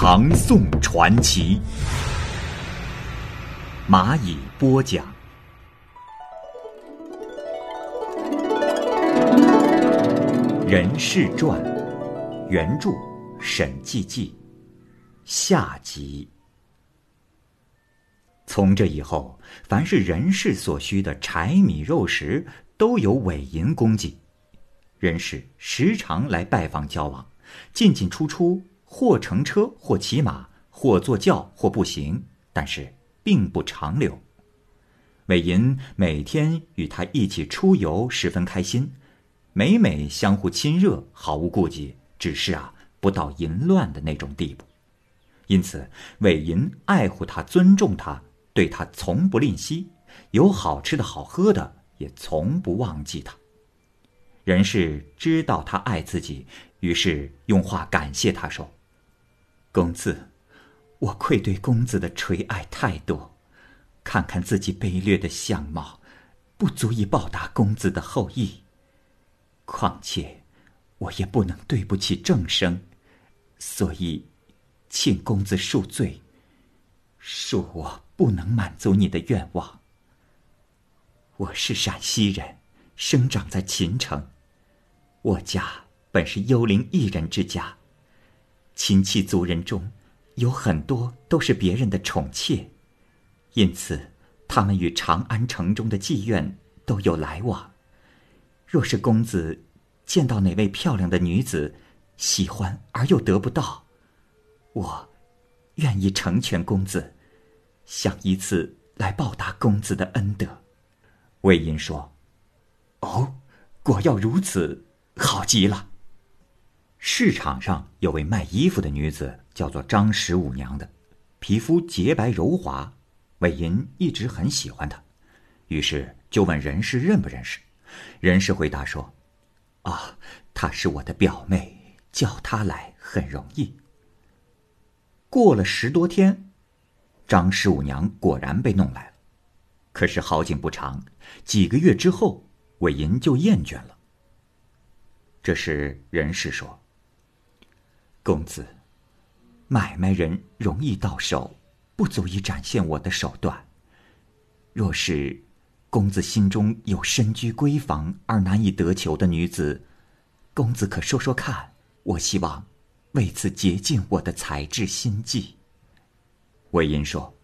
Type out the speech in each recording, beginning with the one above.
唐宋传奇》，蚂蚁播讲。《人世传》原著沈寂寂，下集。从这以后，凡是人世所需的柴米肉食，都有韦银供给。人士时常来拜访交往，进进出出，或乘车，或骑马，或坐轿，或步行，但是并不长留。韦银每天与他一起出游，十分开心，每每相互亲热，毫无顾忌，只是啊，不到淫乱的那种地步。因此，韦银爱护他，尊重他，对他从不吝惜，有好吃的好喝的，也从不忘记他。人氏知道他爱自己，于是用话感谢他说：“公子，我愧对公子的垂爱太多，看看自己卑劣的相貌，不足以报答公子的厚意。况且，我也不能对不起正生，所以，请公子恕罪，恕我不能满足你的愿望。我是陕西人，生长在秦城。”我家本是幽灵一人之家，亲戚族人中有很多都是别人的宠妾，因此他们与长安城中的妓院都有来往。若是公子见到哪位漂亮的女子，喜欢而又得不到，我愿意成全公子，想以此来报答公子的恩德。魏银说：“哦，果要如此。”好极了。市场上有位卖衣服的女子，叫做张十五娘的，皮肤洁白柔滑，韦银一直很喜欢她，于是就问任氏认不认识。任氏回答说：“啊，她是我的表妹，叫她来很容易。”过了十多天，张十五娘果然被弄来了。可是好景不长，几个月之后，韦银就厌倦了。这时，人事说：“公子，买卖人容易到手，不足以展现我的手段。若是公子心中有身居闺房而难以得求的女子，公子可说说看。我希望为此竭尽我的才智心计。”魏银说：“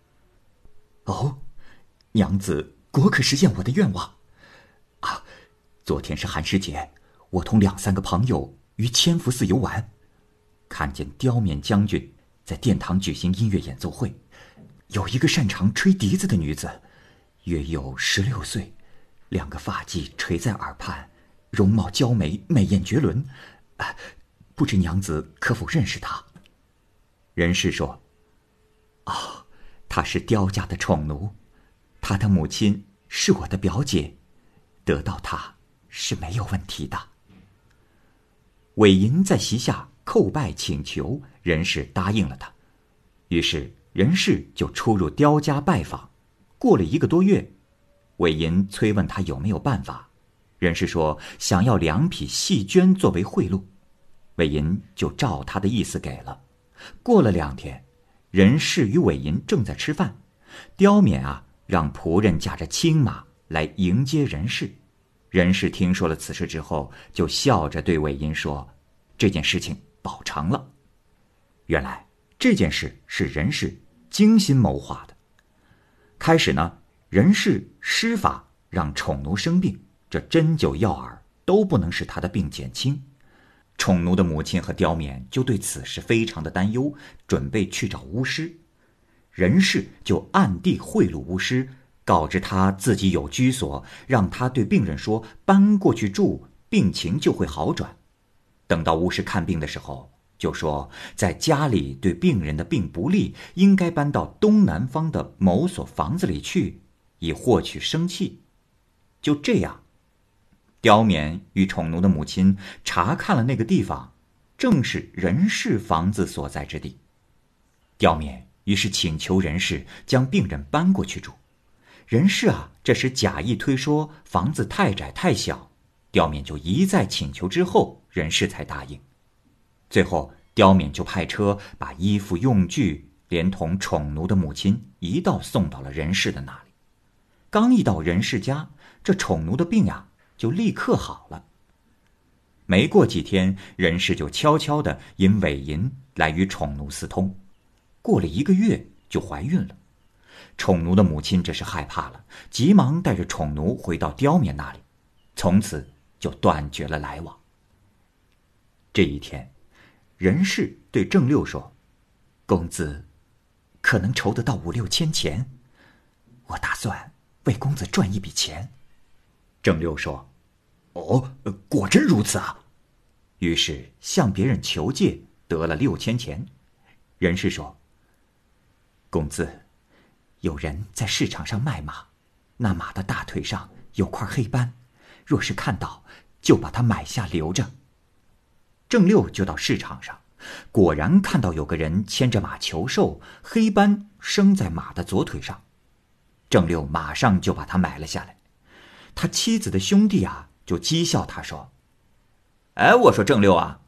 哦，娘子果可实现我的愿望。啊，昨天是寒食节。”我同两三个朋友于千福寺游玩，看见刁冕将军在殿堂举行音乐演奏会，有一个擅长吹笛子的女子，约有十六岁，两个发髻垂在耳畔，容貌娇美，美艳绝伦。不知娘子可否认识她？人士说：“哦，她是刁家的宠奴，她的母亲是我的表姐，得到她是没有问题的。”韦银在席下叩拜请求，任氏答应了他。于是任氏就出入刁家拜访。过了一个多月，韦银催问他有没有办法。任氏说想要两匹细绢作为贿赂，韦银就照他的意思给了。过了两天，任氏与韦银正在吃饭，刁勉啊让仆人驾着青马来迎接任氏。任氏听说了此事之后，就笑着对韦银说：“这件事情保成了。原来这件事是任氏精心谋划的。开始呢，任氏施法让宠奴生病，这针灸药饵都不能使他的病减轻。宠奴的母亲和刁冕就对此事非常的担忧，准备去找巫师。任氏就暗地贿赂巫师。告知他自己有居所，让他对病人说：“搬过去住，病情就会好转。”等到巫师看病的时候，就说在家里对病人的病不利，应该搬到东南方的某所房子里去，以获取生气。就这样，刁勉与宠奴的母亲查看了那个地方，正是任氏房子所在之地。刁勉于是请求任氏将病人搬过去住。任氏啊，这时假意推说房子太窄太小，刁勉就一再请求之后，任氏才答应。最后，刁勉就派车把衣服用具连同宠奴的母亲一道送到了任氏的那里。刚一到任氏家，这宠奴的病呀就立刻好了。没过几天，任氏就悄悄的引韦银来与宠奴私通，过了一个月就怀孕了。宠奴的母亲这是害怕了，急忙带着宠奴回到刁勉那里，从此就断绝了来往。这一天。任氏对郑六说：“公子，可能筹得到五六千钱，我打算为公子赚一笔钱。”郑六说：“哦，果真如此啊！”于是向别人求借，得了六千钱。任氏说：“公子，有人在市场上卖马，那马的大腿上有块黑斑，若是看到，就把它买下留着。”郑六就到市场上，果然看到有个人牵着马求售，黑斑生在马的左腿上。郑六马上就把他买了下来。他妻子的兄弟啊，就讥笑他说：“哎，我说郑六啊，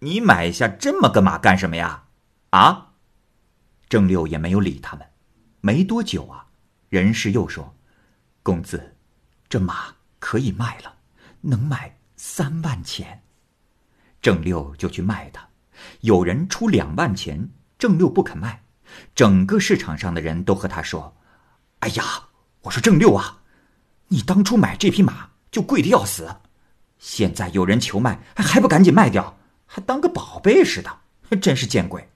你买下这么个马干什么呀？啊？”郑六也没有理他们。没多久啊，人事又说：“公子，这马可以卖了，能卖三万钱。”郑六就去卖它，有人出两万钱，郑六不肯卖，整个市场上的人都和他说：“哎呀，我说郑六啊，你当初买这匹马就贵的要死，现在有人求卖，还不赶紧卖掉，还当个宝贝似的，真是见鬼！”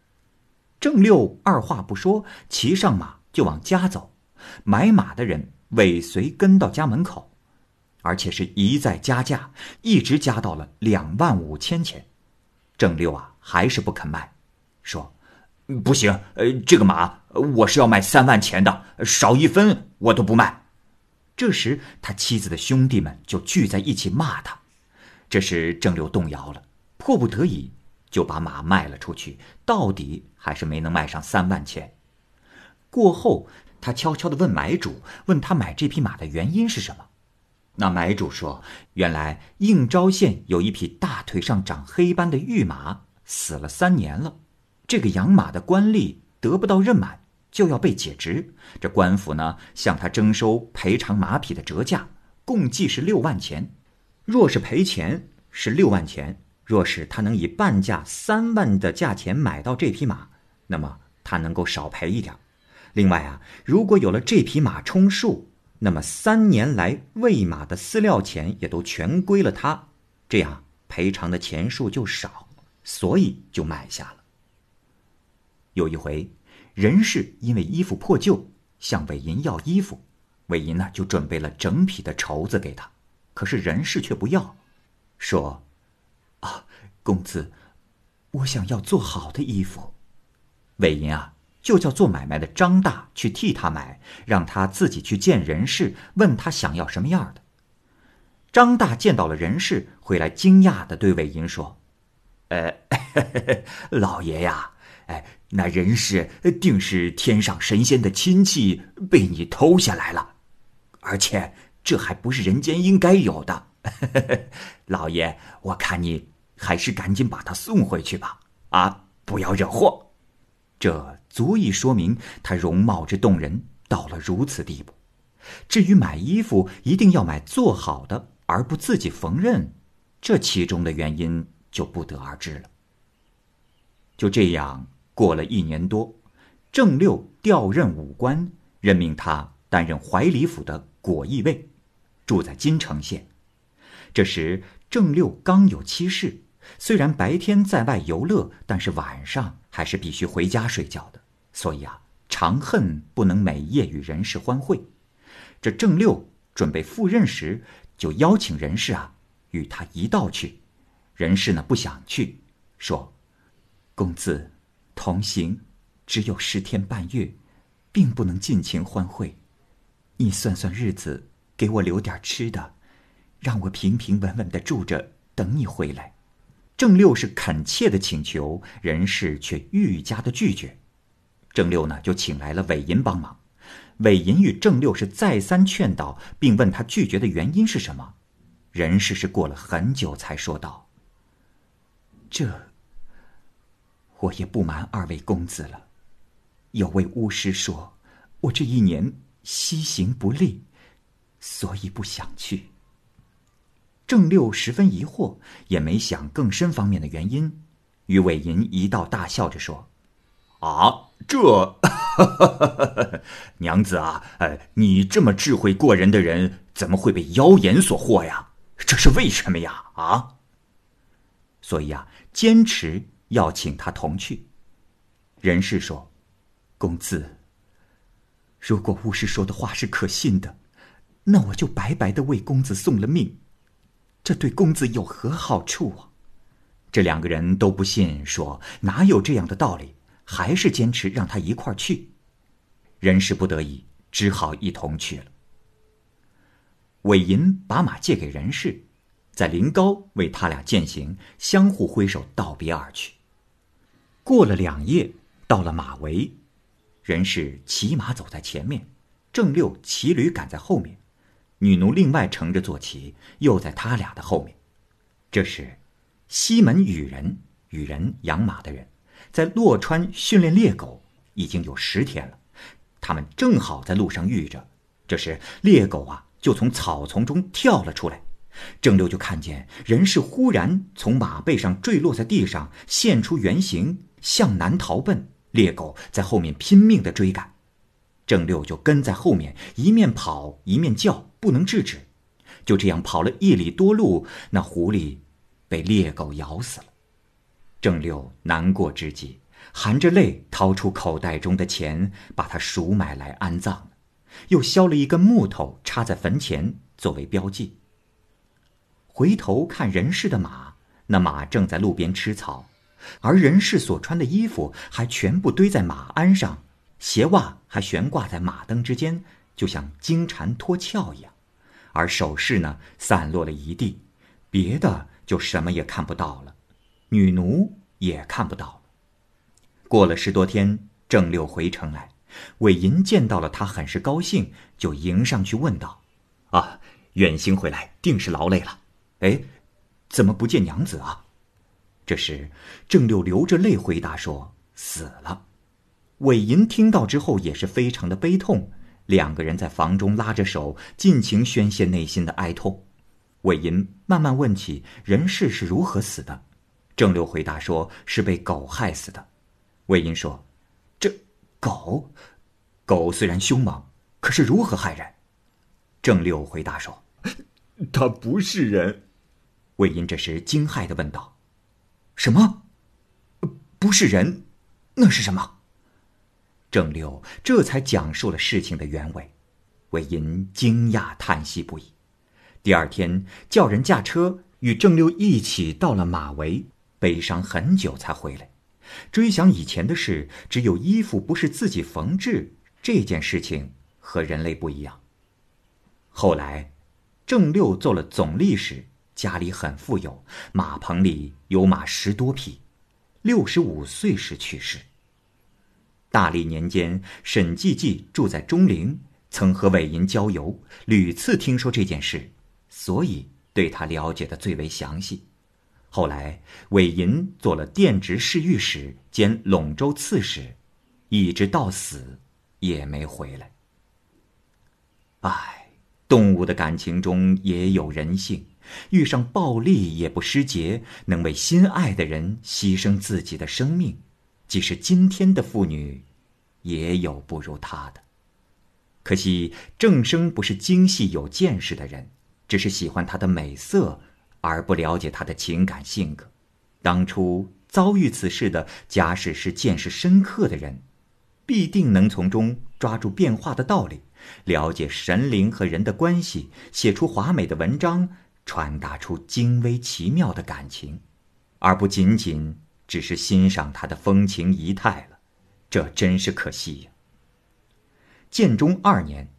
郑六二话不说，骑上马就往家走，买马的人尾随跟到家门口。而且是一再加价，一直加到了两万五千钱。郑六啊，还是不肯卖，说：“不行，呃，这个马我是要卖三万钱的，少一分我都不卖。”这时，他妻子的兄弟们就聚在一起骂他。这时，郑六动摇了，迫不得已就把马卖了出去，到底还是没能卖上三万钱。过后，他悄悄地问买主，问他买这匹马的原因是什么。那买主说：“原来应招县有一匹大腿上长黑斑的玉马，死了三年了。这个养马的官吏得不到任满，就要被解职。这官府呢，向他征收赔偿马匹的折价，共计是六万钱。若是赔钱是六万钱，若是他能以半价三万的价钱买到这匹马，那么他能够少赔一点。另外啊，如果有了这匹马充数。”那么三年来喂马的饲料钱也都全归了他，这样赔偿的钱数就少，所以就买下了。有一回，任氏因为衣服破旧，向韦银要衣服，韦银呢就准备了整匹的绸子给他，可是任氏却不要，说：“啊，公子，我想要做好的衣服。”韦银啊。就叫做买卖的张大去替他买，让他自己去见人事，问他想要什么样的。张大见到了人事，回来惊讶的对韦银说：“呃，老爷呀，哎，那人事定是天上神仙的亲戚被你偷下来了，而且这还不是人间应该有的。老爷，我看你还是赶紧把他送回去吧，啊，不要惹祸。这。”足以说明他容貌之动人到了如此地步。至于买衣服一定要买做好的，而不自己缝纫，这其中的原因就不得而知了。就这样过了一年多，郑六调任武官，任命他担任怀里府的果毅尉，住在金城县。这时郑六刚有妻室，虽然白天在外游乐，但是晚上还是必须回家睡觉的。所以啊，常恨不能每夜与人事欢会。这郑六准备赴任时，就邀请人事啊与他一道去。人事呢不想去，说：“公子同行只有十天半月，并不能尽情欢会。你算算日子，给我留点吃的，让我平平稳稳的住着，等你回来。郑六是恳切的请求，任氏却愈加的拒绝。郑六呢，就请来了韦银帮忙。韦银与郑六是再三劝导，并问他拒绝的原因是什么。任氏是过了很久才说道：“这，我也不瞒二位公子了。有位巫师说，我这一年西行不利，所以不想去。”郑六十分疑惑，也没想更深方面的原因，与韦银一道大笑着说：“啊，这，哈哈哈哈哈娘子啊，呃，你这么智慧过人的人，怎么会被妖言所惑呀？这是为什么呀？啊？所以啊，坚持要请他同去。”任氏说：“公子，如果巫师说的话是可信的，那我就白白的为公子送了命。”这对公子有何好处啊？这两个人都不信，说哪有这样的道理，还是坚持让他一块儿去。人事不得已，只好一同去了。韦银把马借给任氏，在临高为他俩饯行，相互挥手道别而去。过了两夜，到了马嵬，任氏骑马走在前面，郑六骑驴赶在后面。女奴另外乘着坐骑，又在他俩的后面。这时，西门羽人，羽人养马的人，在洛川训练猎狗已经有十天了。他们正好在路上遇着，这时猎狗啊就从草丛中跳了出来。郑六就看见人是忽然从马背上坠落在地上，现出原形，向南逃奔。猎狗在后面拼命的追赶。郑六就跟在后面，一面跑一面叫，不能制止。就这样跑了一里多路，那狐狸被猎狗咬死了。郑六难过之极，含着泪掏出口袋中的钱，把它赎买来安葬了，又削了一根木头插在坟前作为标记。回头看任氏的马，那马正在路边吃草，而任氏所穿的衣服还全部堆在马鞍上。鞋袜还悬挂在马蹬之间，就像金蝉脱壳一样，而首饰呢散落了一地，别的就什么也看不到了，女奴也看不到。过了十多天，郑六回城来，韦银见到了他，很是高兴，就迎上去问道：“啊，远行回来，定是劳累了。哎，怎么不见娘子啊？”这时，郑六流着泪回答说：“死了。”韦银听到之后也是非常的悲痛，两个人在房中拉着手，尽情宣泄内心的哀痛。韦银慢慢问起人事是如何死的，郑六回答说是被狗害死的。韦银说：“这狗，狗虽然凶猛，可是如何害人？”郑六回答说：“它不是人。”魏银这时惊骇的问道：“什么？不是人？那是什么？”郑六这才讲述了事情的原委，韦银惊讶叹息不已。第二天叫人驾车与郑六一起到了马嵬，悲伤很久才回来。追想以前的事，只有衣服不是自己缝制这件事情和人类不一样。后来，郑六做了总历史，家里很富有，马棚里有马十多匹。六十五岁时去世。大历年间，沈季季住在钟陵，曾和韦银交游，屡次听说这件事，所以对他了解的最为详细。后来，韦银做了殿直侍御史兼陇州刺史，一直到死也没回来。唉，动物的感情中也有人性，遇上暴力也不失节，能为心爱的人牺牲自己的生命。即使今天的妇女，也有不如她的。可惜郑生不是精细有见识的人，只是喜欢她的美色，而不了解她的情感性格。当初遭遇此事的，假使是见识深刻的人，必定能从中抓住变化的道理，了解神灵和人的关系，写出华美的文章，传达出精微奇妙的感情，而不仅仅。只是欣赏他的风情仪态了，这真是可惜呀。建中二年，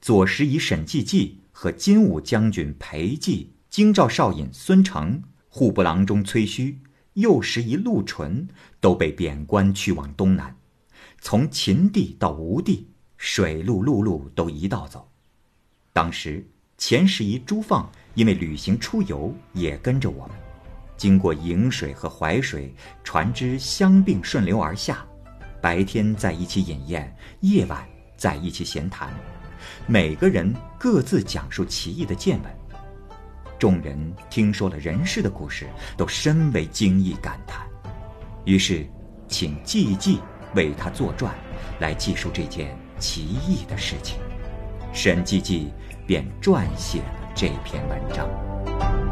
左拾遗沈济济和金武将军裴寂、京兆少尹孙成、户部郎中崔须、右拾遗陆淳都被贬官去往东南，从秦地到吴地，水路陆路都一道走。当时前拾遗朱放因为旅行出游，也跟着我们，经过颍水和淮水，船只相并顺流而下，白天在一起饮宴，夜晚。在一起闲谈，每个人各自讲述奇异的见闻。众人听说了人世的故事，都深为惊异感叹。于是，请季季为他作传，来记述这件奇异的事情。沈季季便撰写了这篇文章。